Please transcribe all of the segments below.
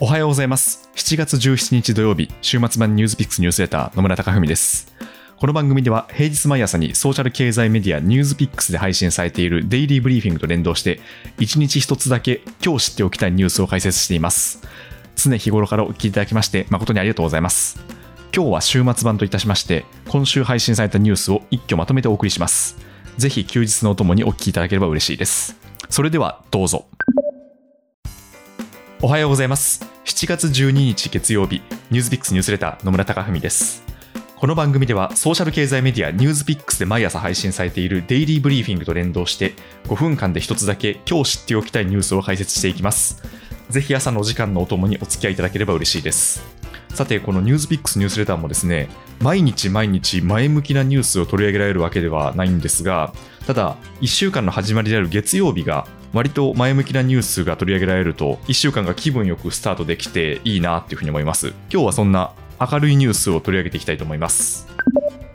おはようございます。7月17日土曜日、週末版ニュースピックスニュースレター野村貴文です。この番組では平日毎朝にソーシャル経済メディアニュースピックスで配信されているデイリーブリーフィングと連動して、1日1つだけ今日知っておきたいニュースを解説しています。常日頃からお聞きいただきまして誠にありがとうございます。今日は週末版といたしまして、今週配信されたニュースを一挙まとめてお送りします。ぜひ休日のお供にお聞きいただければ嬉しいです。それではどうぞ。おはようございます。7月12日月曜日、ニュースピックスニュースレター野村貴文です。この番組ではソーシャル経済メディアニュースピックスで毎朝配信されているデイリーブリーフィングと連動して5分間で一つだけ今日知っておきたいニュースを解説していきます。ぜひ朝のお時間のお供にお付き合いいただければ嬉しいです。さて、このニュースピックスニュースレターもですね、毎日毎日前向きなニュースを取り上げられるわけではないんですが、ただ、1週間の始まりである月曜日が、割と前向きなニュースが取り上げられると、1週間が気分よくスタートできていいなっていうふうに思います。今日はそんな明るいニュースを取り上げていきたいと思います。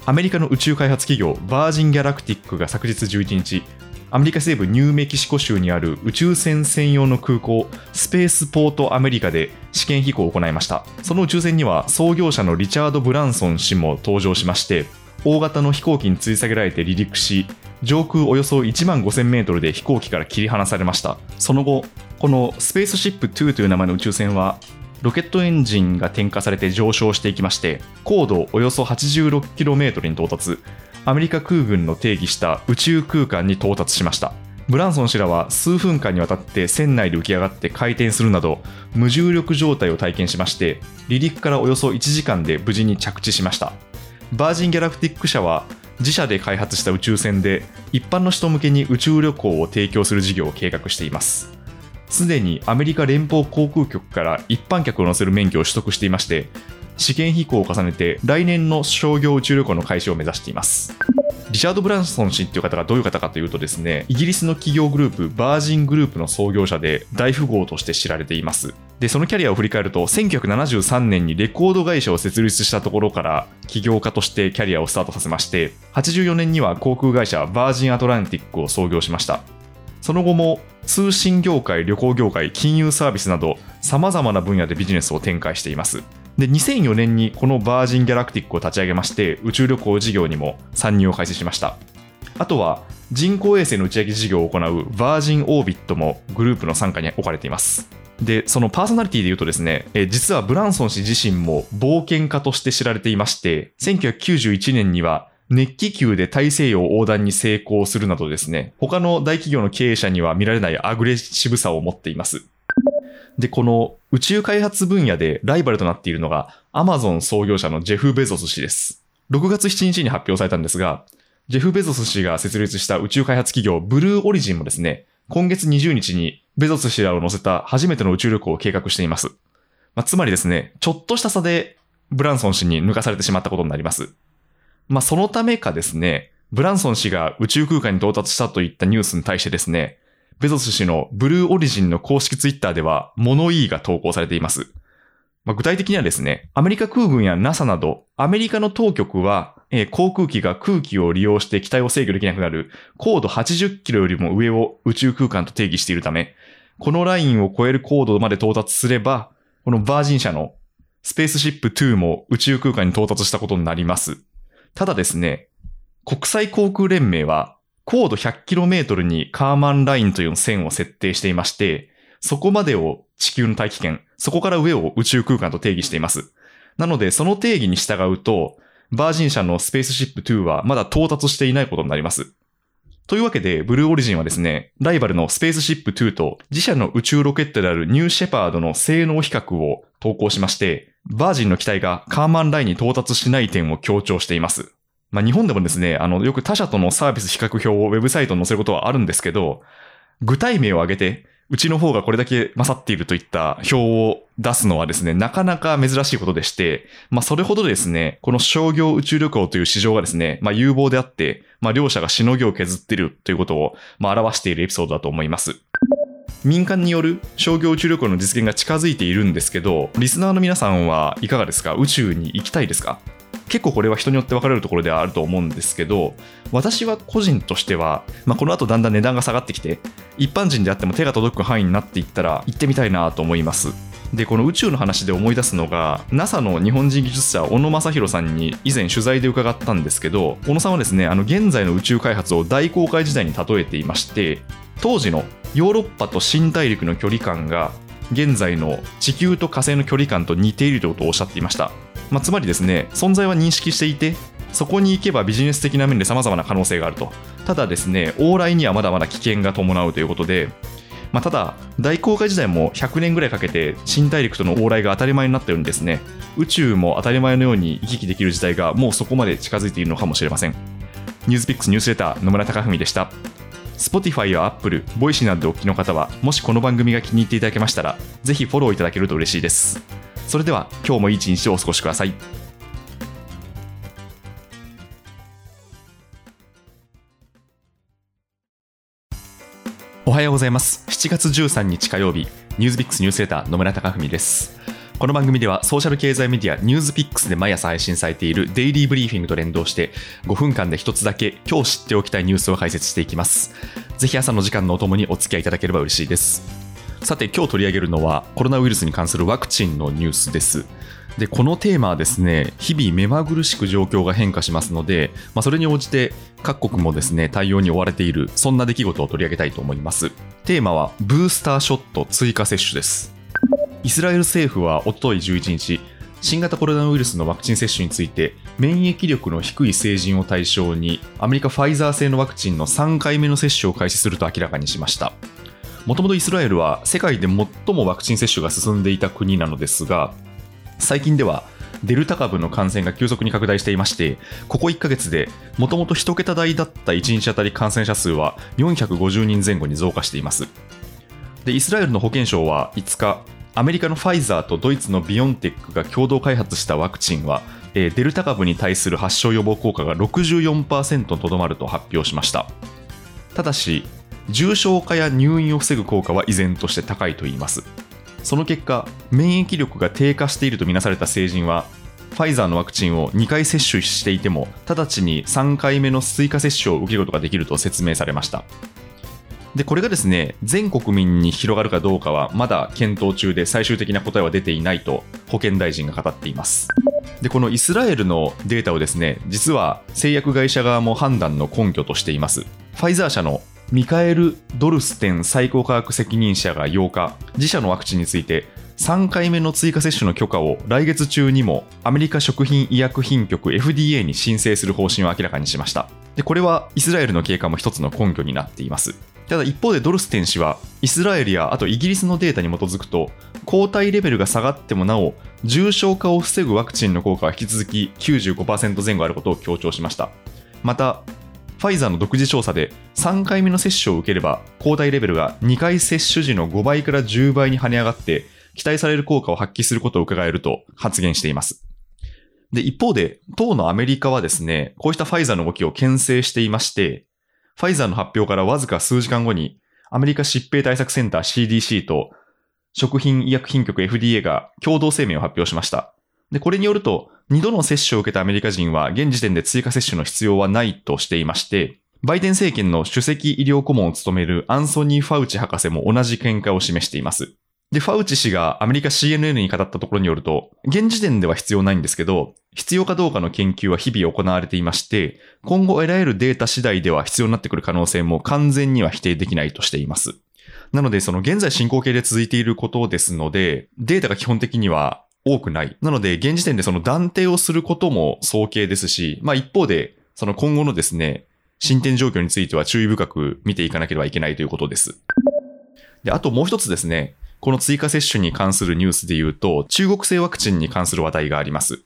アメリカの宇宙開発企業、バージン・ギャラクティックが昨日11日、アメリカ西部ニューメキシコ州にある宇宙船専用の空港、スペースポートアメリカで試験飛行を行いました。その宇宙船には創業者のリチャード・ブランソン氏も登場しまして、大型の飛行機に吊り下げられて離陸し、上空およそ1万5000メートルで飛行機から切り離されました。その後、このスペースシップ2という名前の宇宙船は、ロケットエンジンが点火されて上昇していきまして、高度およそ 86km に到達、アメリカ空軍の定義した宇宙空間に到達しました。ブランソン氏らは数分間にわたって船内で浮き上がって回転するなど無重力状態を体験しまして離陸からおよそ1時間で無事に着地しましたバージン・ギャラクティック社は自社で開発した宇宙船で一般の人向けに宇宙旅行を提供する事業を計画していますすでにアメリカ連邦航空局から一般客を乗せる免許を取得していまして試験飛行を重ねて来年の商業宇宙旅行の開始を目指していますリチャード・ブランソン氏っていう方がどういう方かというとですね、イギリスの企業グループ、バージングループの創業者で大富豪として知られています。で、そのキャリアを振り返ると、1973年にレコード会社を設立したところから起業家としてキャリアをスタートさせまして、84年には航空会社バージン・アトランティックを創業しました。その後も通信業界、旅行業界、金融サービスなど様々な分野でビジネスを展開しています。で2004年にこのバージン・ギャラクティックを立ち上げまして宇宙旅行事業にも参入を開始しましたあとは人工衛星の打ち上げ事業を行うバージン・オービットもグループの傘下に置かれていますでそのパーソナリティで言うとですねえ実はブランソン氏自身も冒険家として知られていまして1991年には熱気球で大西洋横断に成功するなどですね他の大企業の経営者には見られないアグレッシブさを持っていますで、この宇宙開発分野でライバルとなっているのが、アマゾン創業者のジェフ・ベゾス氏です。6月7日に発表されたんですが、ジェフ・ベゾス氏が設立した宇宙開発企業、ブルーオリジンもですね、今月20日にベゾス氏らを乗せた初めての宇宙旅行を計画しています。まあ、つまりですね、ちょっとした差でブランソン氏に抜かされてしまったことになります。まあ、そのためかですね、ブランソン氏が宇宙空間に到達したといったニュースに対してですね、ベゾス氏のブルーオリジンの公式ツイッターでは物言いが投稿されています。まあ、具体的にはですね、アメリカ空軍や NASA など、アメリカの当局は、えー航空機が空気を利用して機体を制御できなくなる高度80キロよりも上を宇宙空間と定義しているため、このラインを超える高度まで到達すれば、このバージン社のスペースシップ2も宇宙空間に到達したことになります。ただですね、国際航空連盟は高度 100km にカーマンラインという線を設定していまして、そこまでを地球の大気圏、そこから上を宇宙空間と定義しています。なので、その定義に従うと、バージン社のスペースシップ2はまだ到達していないことになります。というわけで、ブルーオリジンはですね、ライバルのスペースシップ2と自社の宇宙ロケットであるニューシェパードの性能比較を投稿しまして、バージンの機体がカーマンラインに到達しない点を強調しています。まあ、日本でもですね、あの、よく他社とのサービス比較表をウェブサイトに載せることはあるんですけど、具体名を挙げて、うちの方がこれだけ勝っているといった表を出すのはですね、なかなか珍しいことでして、まあ、それほどですね、この商業宇宙旅行という市場がですね、まあ、有望であって、まあ、両者がしのぎを削っているということを、まあ、表しているエピソードだと思います。民間による商業宇宙旅行の実現が近づいているんですけど、リスナーの皆さんはいかがですか？宇宙に行きたいですか？結構これは人によって分かれるところではあると思うんですけど私は個人としては、まあ、この後だんだん値段が下がってきて一般人であっても手が届く範囲になっていったら行ってみたいなと思います。でこの宇宙の話で思い出すのが NASA の日本人技術者小野正弘さんに以前取材で伺ったんですけど小野さんはですねあの現在の宇宙開発を大航海時代に例えていまして当時のヨーロッパと新大陸の距離感が現在の地球と火星の距離感と似ているということをおっしゃっていました、まあ、つまりですね存在は認識していてそこに行けばビジネス的な面で様々な可能性があるとただですね往来にはまだまだ危険が伴うということでまあ、ただ、大航海時代も100年ぐらいかけて新大陸との往来が当たり前になったようにですね、宇宙も当たり前のように行き来できる時代がもうそこまで近づいているのかもしれません。ニュースピックスニュースレター野村貴文でした。Spotify や Apple、Voice などでお聞きの方は、もしこの番組が気に入っていただけましたら、ぜひフォローいただけると嬉しいです。それでは、今日もいい一日をお過ごしください。おはようございます。7月13日火曜日ニュースピックスニュースレター野村貴文です。この番組ではソーシャル経済メディアニュースピックスで毎朝配信されているデイリーブリーフィングと連動して5分間で一つだけ今日知っておきたいニュースを解説していきます。ぜひ朝の時間のお供にお付き合いいただければ嬉しいです。さて今日取り上げるのはコロナウイルスに関するワクチンのニュースです。でこのテーマはですね日々目まぐるしく状況が変化しますので、まあ、それに応じて各国もですね対応に追われているそんな出来事を取り上げたいと思います。テーマはブースターショット追加接種です。イスラエル政府はおととい11日新型コロナウイルスのワクチン接種について免疫力の低い成人を対象にアメリカファイザー製のワクチンの3回目の接種を開始すると明らかにしました。もともとイスラエルは世界で最もワクチン接種が進んでいた国なのですが最近ではデルタ株の感染が急速に拡大していまして、ここ1ヶ月でもともと1桁台だった1日当たり感染者数は450人前後に増加しています。でイスラエルの保健省は5日、アメリカのファイザーとドイツのビオンテックが共同開発したワクチンは、デルタ株に対する発症予防効果が64%とどまると発表しました。ただし、重症化や入院を防ぐ効果は依然として高いといいます。その結果免疫力が低下しているとみなされた成人はファイザーのワクチンを2回接種していても直ちに3回目の追加接種を受けることができると説明されました。でこれがですね全国民に広がるかどうかはまだ検討中で最終的な答えは出ていないと保健大臣が語っています。でこのイスラエルのデータをですね実は製薬会社側も判断の根拠としています。ファイザー社のミカエル・ドルステン最高科学責任者が8日、自社のワクチンについて、3回目の追加接種の許可を来月中にもアメリカ食品医薬品局 FDA に申請する方針を明らかにしました。でこれはイスラエルの経過も一つの根拠になっています。ただ一方でドルステン氏はイスラエルやあとイギリスのデータに基づくと抗体レベルが下がってもなお重症化を防ぐワクチンの効果は引き続き95%前後あることを強調しましたまたファイザーの独自調査で3回目の接種を受ければ抗体レベルが2回接種時の5倍から10倍に跳ね上がって期待される効果を発揮することを伺えると発言しています。で、一方で、当のアメリカはですね、こうしたファイザーの動きを牽制していまして、ファイザーの発表からわずか数時間後に、アメリカ疾病対策センター CDC と食品医薬品局 FDA が共同声明を発表しました。で、これによると、2度の接種を受けたアメリカ人は現時点で追加接種の必要はないとしていまして、バイデン政権の首席医療顧問を務めるアンソニー・ファウチ博士も同じ見解を示しています。で、ファウチ氏がアメリカ CNN に語ったところによると、現時点では必要ないんですけど、必要かどうかの研究は日々行われていまして、今後得られるデータ次第では必要になってくる可能性も完全には否定できないとしています。なので、その現在進行形で続いていることですので、データが基本的には多くない。なので、現時点でその断定をすることも早計ですし、まあ一方で、その今後のですね、進展状況については注意深く見ていかなければいけないということです。で、あともう一つですね、この追加接種に関するニュースで言うと、中国製ワクチンに関する話題があります。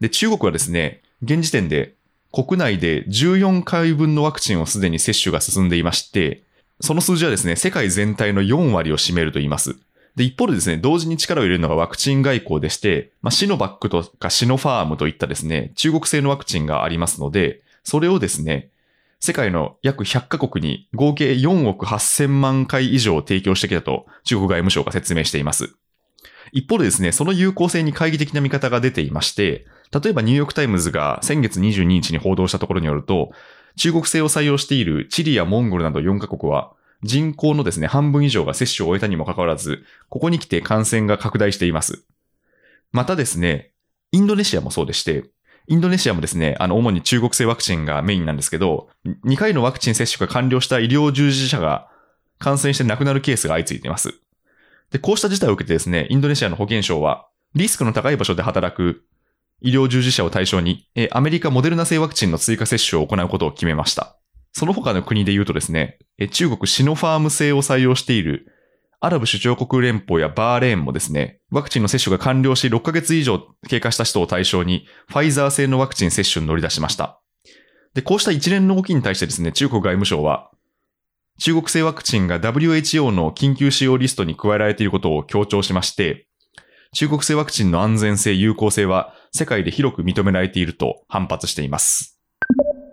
で、中国はですね、現時点で国内で14回分のワクチンをすでに接種が進んでいまして、その数字はですね、世界全体の4割を占めると言います。で、一方でですね、同時に力を入れるのがワクチン外交でして、まあ、シノバックとかシノファームといったですね、中国製のワクチンがありますので、それをですね、世界の約100カ国に合計4億8000万回以上提供してきたと中国外務省が説明しています。一方でですね、その有効性に懐疑的な見方が出ていまして、例えばニューヨークタイムズが先月22日に報道したところによると、中国製を採用しているチリやモンゴルなど4カ国は、人口のですね、半分以上が接種を終えたにもかかわらず、ここに来て感染が拡大しています。またですね、インドネシアもそうでして、インドネシアもですね、あの、主に中国製ワクチンがメインなんですけど、2回のワクチン接種が完了した医療従事者が感染して亡くなるケースが相次いでいます。で、こうした事態を受けてですね、インドネシアの保健省は、リスクの高い場所で働く医療従事者を対象に、アメリカモデルナ製ワクチンの追加接種を行うことを決めました。その他の国で言うとですね、中国シノファーム製を採用しているアラブ首長国連邦やバーレーンもですね、ワクチンの接種が完了し6ヶ月以上経過した人を対象に、ファイザー製のワクチン接種に乗り出しました。で、こうした一連の動きに対してですね、中国外務省は、中国製ワクチンが WHO の緊急使用リストに加えられていることを強調しまして、中国製ワクチンの安全性、有効性は世界で広く認められていると反発しています。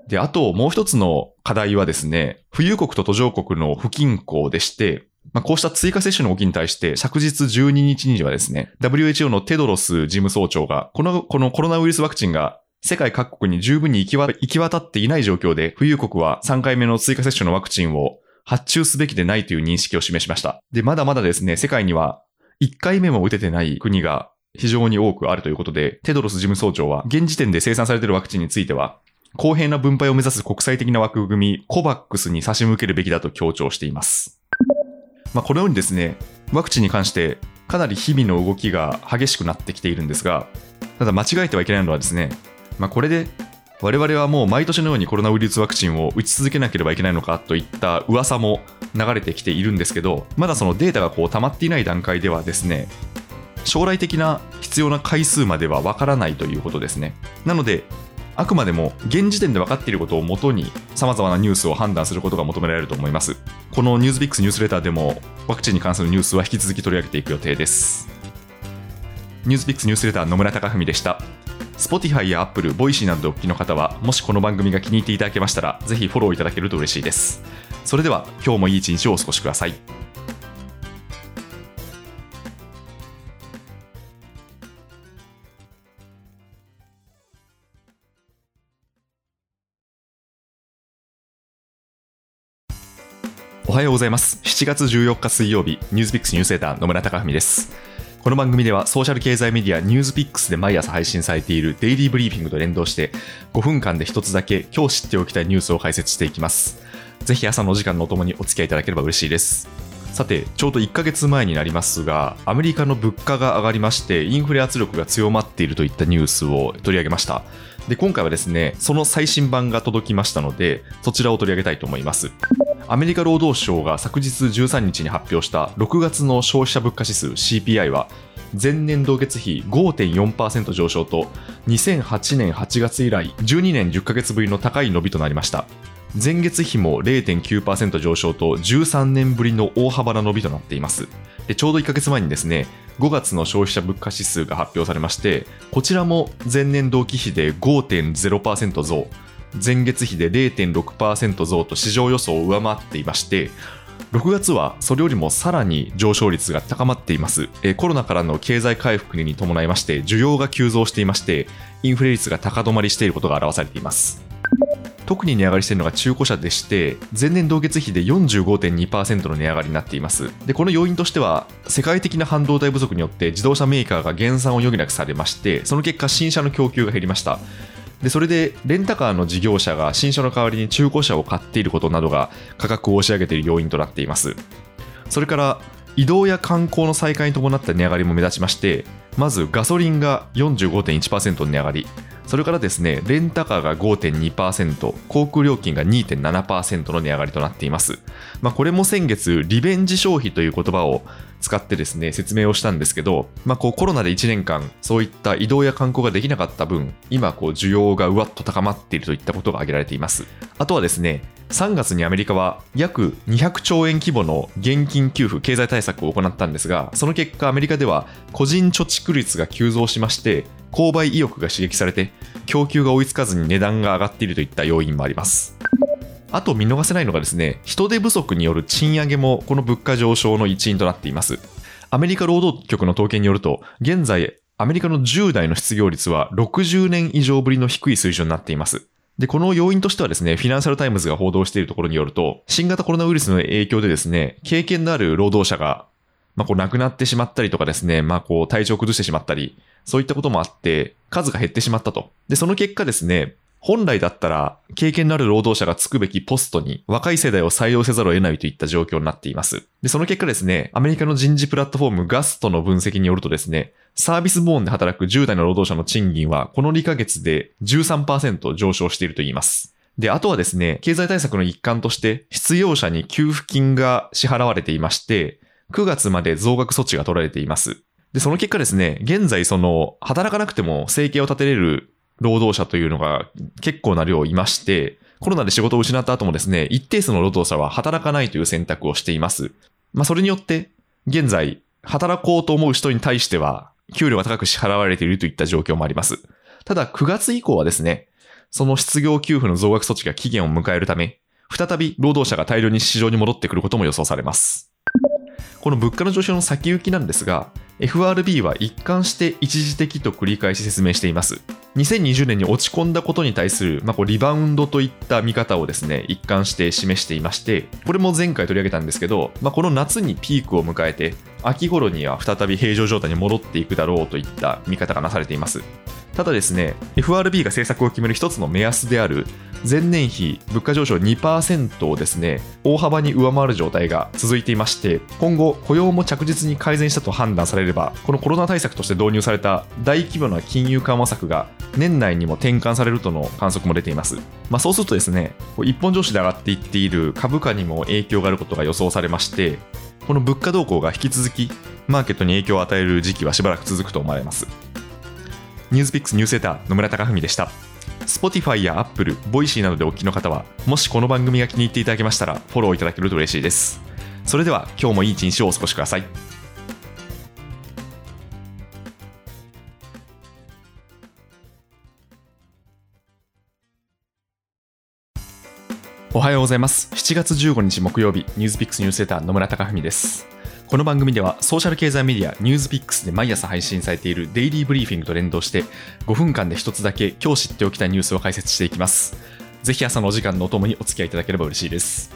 で、あともう一つの課題はですね、富裕国と途上国の不均衡でして、まあ、こうした追加接種の動きに対して、昨日12日にはですね、WHO のテドロス事務総長が、この、このコロナウイルスワクチンが世界各国に十分に行き行き渡っていない状況で、富裕国は3回目の追加接種のワクチンを発注すべきでないという認識を示しました。で、まだまだですね、世界には1回目も打ててない国が非常に多くあるということで、テドロス事務総長は、現時点で生産されているワクチンについては、公平な分配を目指す国際的な枠組み、コバックスに差し向けるべきだと強調しています。まあ、このようにですね、ワクチンに関してかなり日々の動きが激しくなってきているんですが、ただ間違えてはいけないのはですね、まあ、これで我々はもう毎年のようにコロナウイルスワクチンを打ち続けなければいけないのかといった噂も流れてきているんですけど、まだそのデータがこう溜まっていない段階ではですね、将来的な必要な回数まではわからないということですね。なので、あくまでも現時点で分かっていることをもとに様々なニュースを判断することが求められると思います。このニュースビックスニュースレターでもワクチンに関するニュースは引き続き取り上げていく予定です。ニュースビックスニュースレター野村貴文でした。Spotify や Apple、Voicy などでお聞きの方は、もしこの番組が気に入っていただけましたら、ぜひフォローいただけると嬉しいです。それでは、今日もいい一日をお過ごしください。はようございます。7月14日水曜日、ニュースピックスニュースレーター野村貴文です。この番組ではソーシャル経済メディアニュースピックスで毎朝配信されているデイリーブリーフィングと連動して5分間で一つだけ今日知っておきたいニュースを解説していきます。ぜひ朝のお時間のお供にお付き合いいただければ嬉しいです。さて、ちょうど1ヶ月前になりますが、アメリカの物価が上がりまして、インフレ圧力が強まっているといったニュースを取り上げました。で、今回はですね、その最新版が届きましたので、そちらを取り上げたいと思います。アメリカ労働省が昨日13日に発表した6月の消費者物価指数 CPI は前年同月比5.4%上昇と2008年8月以来12年10ヶ月ぶりの高い伸びとなりました。前月比も0.9%上昇と13年ぶりの大幅な伸びとなっています。ちょうど1ヶ月前にですね5月の消費者物価指数が発表されましてこちらも前年同期比で5.0%増。前月比で0.6%増と市場予想を上回っていまして6月はそれよりもさらに上昇率が高まっています。コロナからの経済回復に伴いまして需要が急増していまして、インフレ率が高止まりしていることが表されています。特に値上がりしているのが中古車でして、前年同月比で45.2%の値上がりになっています。で、この要因としては、世界的な半導体不足によって自動車メーカーが減産を余儀なくされまして、その結果新車の供給が減りました。でそれでレンタカーの事業者が新車の代わりに中古車を買っていることなどが価格を押し上げている要因となっています。それから移動や観光の再開に伴った値上がりも目立ちましてまずガソリンが45.1%値上がり。それからですねレンタカーが5.2%航空料金が2.7%の値上がりとなっています、まあ、これも先月リベンジ消費という言葉を使ってですね、説明をしたんですけど、まあ、こうコロナで1年間、そういった移動や観光ができなかった分、今、こう需要がうわっと高まっているといったことが挙げられています。あとはですね、3月にアメリカは約200兆円規模の現金給付、経済対策を行ったんですが、その結果、アメリカでは個人貯蓄率が急増しまして、購買意欲が刺激されて、供給が追いつかずに値段が上がっているといった要因もあります。あと見逃せないのがですね、人手不足による賃上げもこの物価上昇の一因となっています。アメリカ労働局の統計によると、現在、アメリカの10代の失業率は60年以上ぶりの低い水準になっています。で、この要因としてはですね、フィナンシャルタイムズが報道しているところによると、新型コロナウイルスの影響でですね、経験のある労働者が、まあ、こう亡くなってしまったりとかですね、まあ、こう体調を崩してしまったり、そういったこともあって、数が減ってしまったと。で、その結果ですね、本来だったら経験のある労働者がつくべきポストに若い世代を採用せざるを得ないといった状況になっています。で、その結果ですね、アメリカの人事プラットフォーム Gusto の分析によるとですね、サービス部門で働く10代の労働者の賃金はこの2ヶ月で13%上昇しているといいます。で、あとはですね、経済対策の一環として失業者に給付金が支払われていまして、9月まで増額措置が取られています。で、その結果ですね、現在その、働かなくても生計を立てれる労働者というのが結構な量いまして、コロナで仕事を失った後もですね、一定数の労働者は働かないという選択をしています。まあ、それによって、現在、働こうと思う人に対しては、給料が高く支払われているといった状況もあります。ただ、9月以降はですね、その失業給付の増額措置が期限を迎えるため、再び労働者が大量に市場に戻ってくることも予想されます。この物価の上昇の先行きなんですが、FRB は一貫して一時的と繰り返し説明しています。2020年に落ち込んだことに対する、まあ、こうリバウンドといった見方をですね、一貫して示していまして、これも前回取り上げたんですけど、まあ、この夏にピークを迎えて、秋頃には再び平常状態に戻っていくだろうといった見方がなされています。ただですね、FRB が政策を決める一つの目安である前年比物価上昇2%をですね、大幅に上回る状態が続いていまして、今後雇用も着実に改善したと判断されれば、このコロナ対策として導入された大規模な金融緩和策が年内にも転換されるとの観測も出ています。まあ、そうするとですね、一本上司で上がっていっている株価にも影響があることが予想されまして、この物価動向が引き続きマーケットに影響を与える時期はしばらく続くと思われます。ニュースピックスニュースレター野村貴文でした。Spotify や Apple、Voicy などでお聞きの方は、もしこの番組が気に入っていただけましたら、フォローいただけると嬉しいです。それでは、今日もいい一日をお過ごしください。おはようございます。7月15日木曜日、ニュースピックスニュースレター野村貴文です。この番組ではソーシャル経済メディアニュースピックスで毎朝配信されているデイリーブリーフィングと連動して5分間で一つだけ今日知っておきたいニュースを解説していきます。ぜひ朝のお時間のお供にお付き合いいただければ嬉しいです。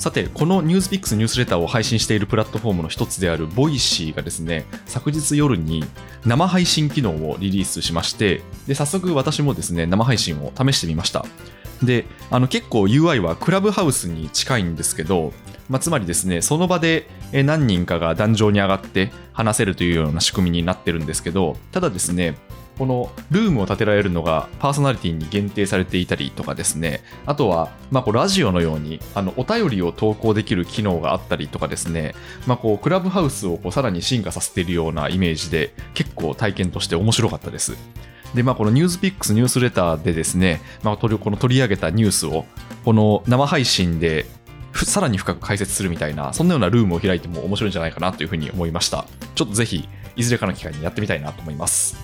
さて、この NewsPicks ニュースレターを配信しているプラットフォームの一つである Voicy がですね、昨日夜に生配信機能をリリースしまして、で早速私もですね、生配信を試してみました。で、あの結構 UI はクラブハウスに近いんですけど、まあ、つまりですね、その場で何人かが壇上に上がって話せるというような仕組みになってるんですけど、ただですね、このルームを建てられるのがパーソナリティに限定されていたりとかですね、あとは、まあ、こうラジオのようにあのお便りを投稿できる機能があったりとかですね、まあ、こうクラブハウスをこうさらに進化させているようなイメージで結構体験として面白かったです。で、まあ、このニュースピックスニュースレターでですね、まあ、この取り上げたニュースをこの生配信でさらに深く解説するみたいな、そんなようなルームを開いても面白いんじゃないかなというふうに思いました。ちょっとぜひ、いずれかの機会にやってみたいなと思います。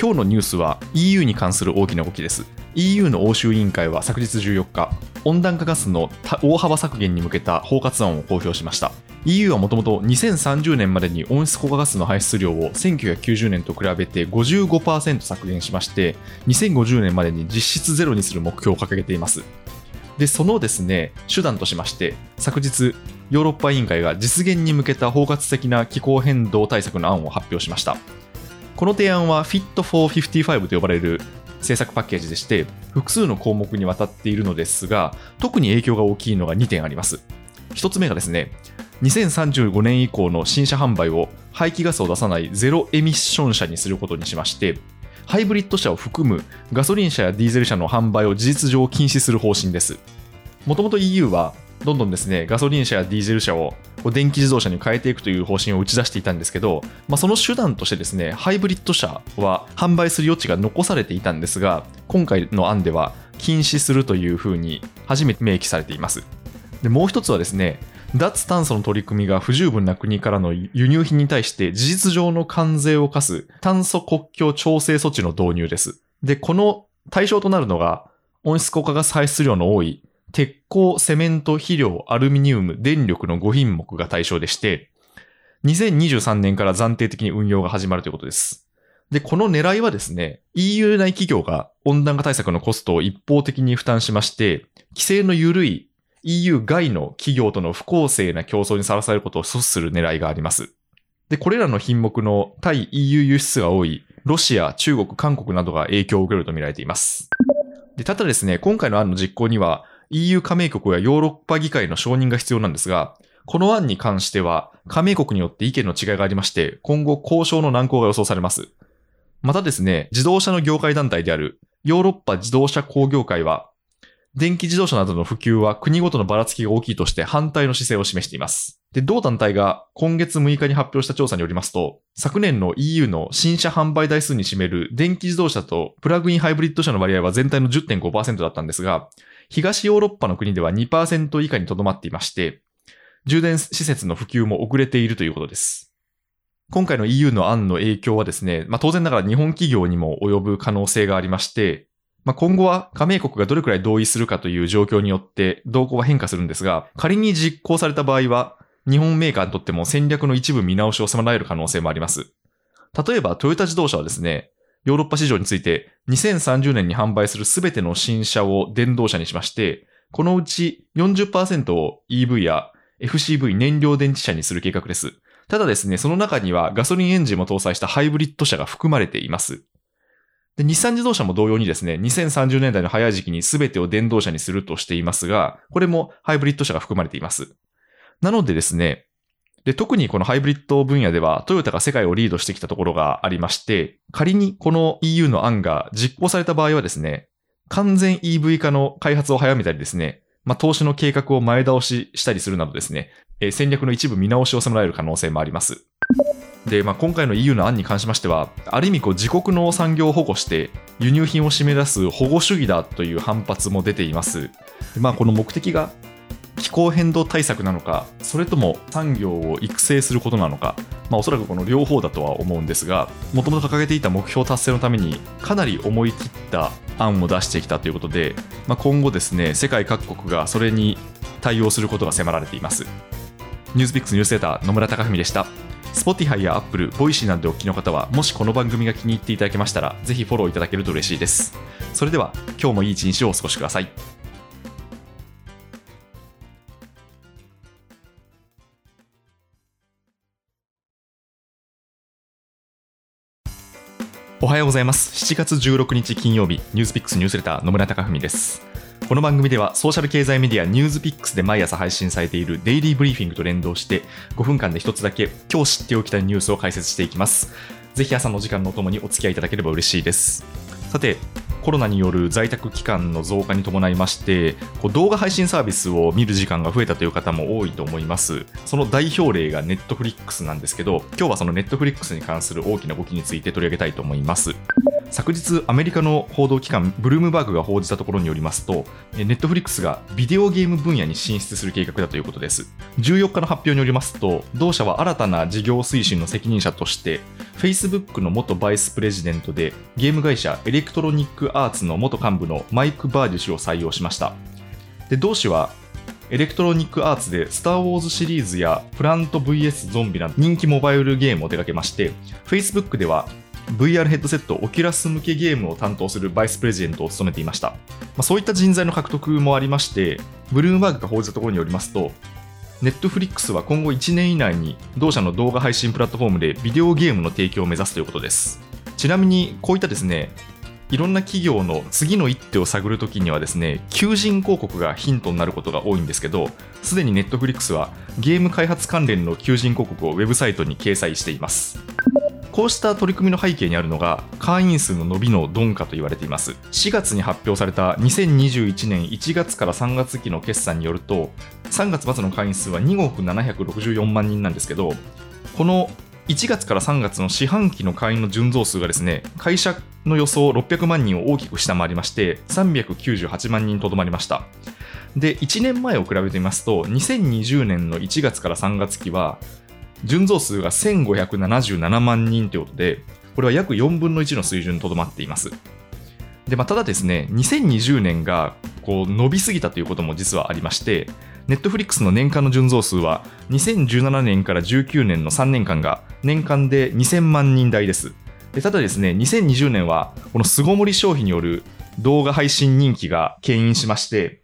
今日のニュースは EU に関する大きな動きです。EU の欧州委員会は昨日14日、温暖化ガスの大幅削減に向けた包括案を公表しました。EU はもともと2030年までに温室効果ガスの排出量を1990年と比べて55%削減しまして、2050年までに実質ゼロにする目標を掲げています。で、そのですね、手段としまして、昨日、ヨーロッパ委員会が実現に向けた包括的な気候変動対策の案を発表しました。この提案は Fit for 55と呼ばれる政策パッケージでして、複数の項目にわたっているのですが、特に影響が大きいのが2点あります。1つ目がですね、2035年以降の新車販売を排気ガスを出さないゼロエミッション車にすることにしまして、ハイブリッド車を含むガソリン車やディーゼル車の販売を事実上禁止する方針です。もともと EU はどんどんですね、ガソリン車やディーゼル車を電気自動車に変えていくという方針を打ち出していたんですけど、まあ、その手段としてですね、ハイブリッド車は販売する余地が残されていたんですが、今回の案では禁止するというふうに初めて明記されています。でもう一つはですね、脱炭素の取り組みが不十分な国からの輸入品に対して事実上の関税を課す炭素国境調整措置の導入です。で、この対象となるのが温室効果ガス排出量の多い鉄鋼、セメント、肥料、アルミニウム、電力の5品目が対象でして、2023年から暫定的に運用が始まるということです。で、この狙いはですね、EU 内企業が温暖化対策のコストを一方的に負担しまして、規制の緩い EU 外の企業との不公正な競争にさらされることを阻止する狙いがあります。で、これらの品目の対 EU 輸出が多いロシア、中国、韓国などが影響を受けると見られています。で、ただですね、今回の案の実行には EU 加盟国やヨーロッパ議会の承認が必要なんですが、この案に関しては加盟国によって意見の違いがありまして、今後交渉の難航が予想されます。またですね、自動車の業界団体であるヨーロッパ自動車工業会は、電気自動車などの普及は国ごとのばらつきが大きいとして反対の姿勢を示しています。で、同団体が今月6日に発表した調査によりますと、昨年の EU の新車販売台数に占める電気自動車とプラグインハイブリッド車の割合は全体の10.5%だったんですが、東ヨーロッパの国では2%以下にとどまっていまして、充電施設の普及も遅れているということです。今回の EU の案の影響はですね、まあ、当然ながら日本企業にも及ぶ可能性がありまして、まあ、今後は加盟国がどれくらい同意するかという状況によって動向は変化するんですが、仮に実行された場合は、日本メーカーにとっても戦略の一部見直しを迫られる可能性もあります。例えば、トヨタ自動車はですね、ヨーロッパ市場について2030年に販売するすべての新車を電動車にしまして、このうち40%を EV や FCV 燃料電池車にする計画です。ただですね、その中にはガソリンエンジンも搭載したハイブリッド車が含まれています。で、日産自動車も同様にですね、2030年代の早い時期に全てを電動車にするとしていますが、これもハイブリッド車が含まれています。なのでですね、で、特にこのハイブリッド分野ではトヨタが世界をリードしてきたところがありまして、仮にこの EU の案が実行された場合はですね、完全 EV 化の開発を早めたりですね、まあ、投資の計画を前倒ししたりするなどですね、え戦略の一部見直しを迫られる可能性もあります。で、まあ、今回の EU の案に関しましては、ある意味こう自国の産業を保護して輸入品を締め出す保護主義だという反発も出ています。まあ、この目的が気候変動対策なのか、それとも産業を育成することなのか、まあ、おそらくこの両方だとは思うんですが、もともと掲げていた目標達成のために、かなり思い切った案を出してきたということで、まあ、今後ですね、世界各国がそれに対応することが迫られています。ニュースピックスニュースレーター野村貴文でした。Spotify や Apple、Voicy などでお聞きの方は、もしこの番組が気に入っていただけましたら、ぜひフォローいただけると嬉しいです。それでは、今日もいい一日をお過ごしください。おはようございます。7月16日金曜日、ニュースピックスニュースレター野村貴文です。この番組ではソーシャル経済メディアニュースピックスで毎朝配信されているデイリーブリーフィングと連動して5分間で一つだけ今日知っておきたいニュースを解説していきます。ぜひ朝の時間のともにお付き合いいただければ嬉しいです。さて、コロナによる在宅期間の増加に伴いましてこう動画配信サービスを見る時間が増えたという方も多いと思いますその代表例が Netflix なんですけど今日はその Netflix に関する大きな動きについて取り上げたいと思います昨日アメリカの報道機関ブルームバーグが報じたところによりますと Netflix がビデオゲーム分野に進出する計画だということです。14日の発表によりますと同社は新たな事業推進の責任者として Facebook の元バイスプレジデントでゲーム会社 Electronic Arts の元幹部のマイク・バーデュ氏を採用しました。で同氏は Electronic Arts でスター・ウォーズシリーズやプラント VS ゾンビなど人気モバイルゲームを手掛けまして Facebook では VR ヘッドセットオキュラス向けゲームを担当するバイスプレジデントを務めていました、まあ、そういった人材の獲得もありましてブルームバーグが報じたところによりますとネットフリックスは今後1年以内に同社の動画配信プラットフォームでビデオゲームの提供を目指すということです。ちなみにこういったですねいろんな企業の次の一手を探るときにはですね求人広告がヒントになることが多いんですけどすでにネットフリックスはゲーム開発関連の求人広告をウェブサイトに掲載しています。こうした取り組みの背景にあるのが会員数の伸びの鈍化と言われています。4月に発表された2021年1月から3月期の決算によると3月末の会員数は2億764万人なんですけどこの1月から3月の四半期の会員の純増数がですね会社の予想600万人を大きく下回りまして398万人とどまりました。で1年前を比べてみますと2020年の1月から3月期は純増数が1577万人ということで、これは約4分の1の水準にとどまっています。で、まあ、ただですね、2020年がこう伸びすぎたということも実はありまして、ネットフリックスの年間の純増数は2017年から19年の3年間が年間で2000万人台です。でただですね、2020年はこの巣ごもり消費による動画配信人気が牽引しまして、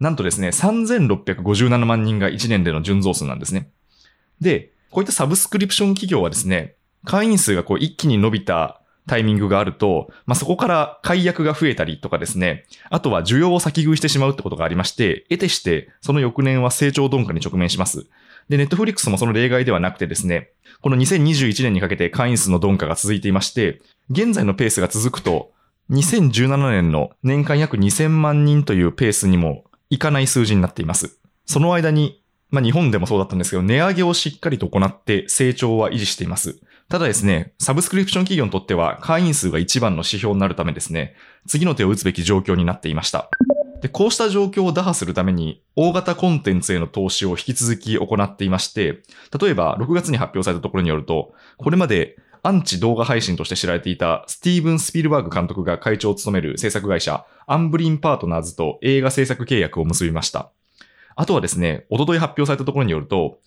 なんとですね、3657万人が1年での純増数なんですね。で、こういったサブスクリプション企業はですね、会員数がこう一気に伸びたタイミングがあると、まあ、そこから解約が増えたりとかですね、あとは需要を先食いしてしまうってことがありまして、得てしてその翌年は成長鈍化に直面します。で、ネットフリックスもその例外ではなくてですね、この2021年にかけて会員数の鈍化が続いていまして、現在のペースが続くと、2017年の年間約2000万人というペースにもいかない数字になっています。その間に、まあ日本でもそうだったんですけど、値上げをしっかりと行って成長は維持しています。ただですね、サブスクリプション企業にとっては会員数が一番の指標になるためですね、次の手を打つべき状況になっていました。で、こうした状況を打破するために、大型コンテンツへの投資を引き続き行っていまして、例えば6月に発表されたところによると、これまでアンチ動画配信として知られていたスティーブン・スピルバーグ監督が会長を務める制作会社、アンブリンパートナーズと映画制作契約を結びました。あとはですね、おととい発表されたところによると、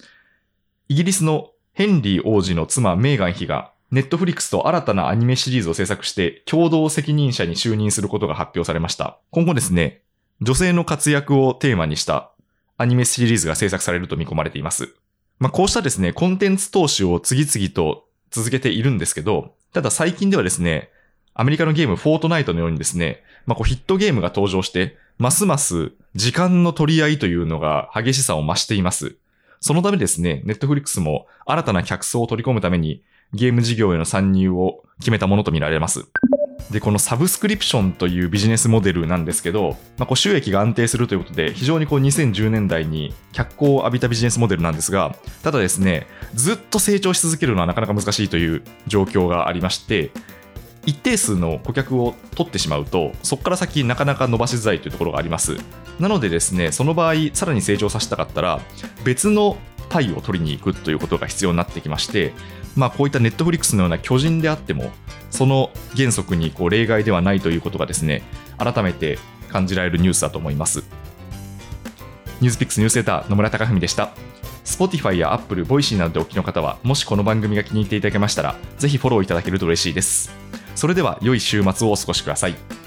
イギリスのヘンリー王子の妻メーガン妃が、ネットフリックスと新たなアニメシリーズを制作して共同責任者に就任することが発表されました。今後ですね、女性の活躍をテーマにしたアニメシリーズが制作されると見込まれています。まあ、こうしたですね、コンテンツ投資を次々と続けているんですけど、ただ最近ではですね、アメリカのゲームフォートナイトのようにですね、まあ、こうヒットゲームが登場して、ますます時間の取り合いというのが激しさを増しています。そのためですね、ネットフリックスも新たな客層を取り込むためにゲーム事業への参入を決めたものとみられます。で、このサブスクリプションというビジネスモデルなんですけど、まあ、こう収益が安定するということで、非常にこう2010年代に脚光を浴びたビジネスモデルなんですが、ただですね、ずっと成長し続けるのはなかなか難しいという状況がありまして、一定数の顧客を取ってしまうと、そこから先なかなか伸ばしづらいというところがあります。なのでですね、その場合、さらに成長させたかったら、別のパイを取りに行くということが必要になってきまして、まあ、こういったネットフリックスのような巨人であっても、その原則にこう例外ではないということがですね、改めて感じられるニュースだと思います。ニュースピックスニュースレター野村貴文でした。Spotify や Apple、Voicy などでお聞きの方は、もしこの番組が気に入っていただけましたら、ぜひフォローいただけると嬉しいです。それでは良い週末をお過ごしください。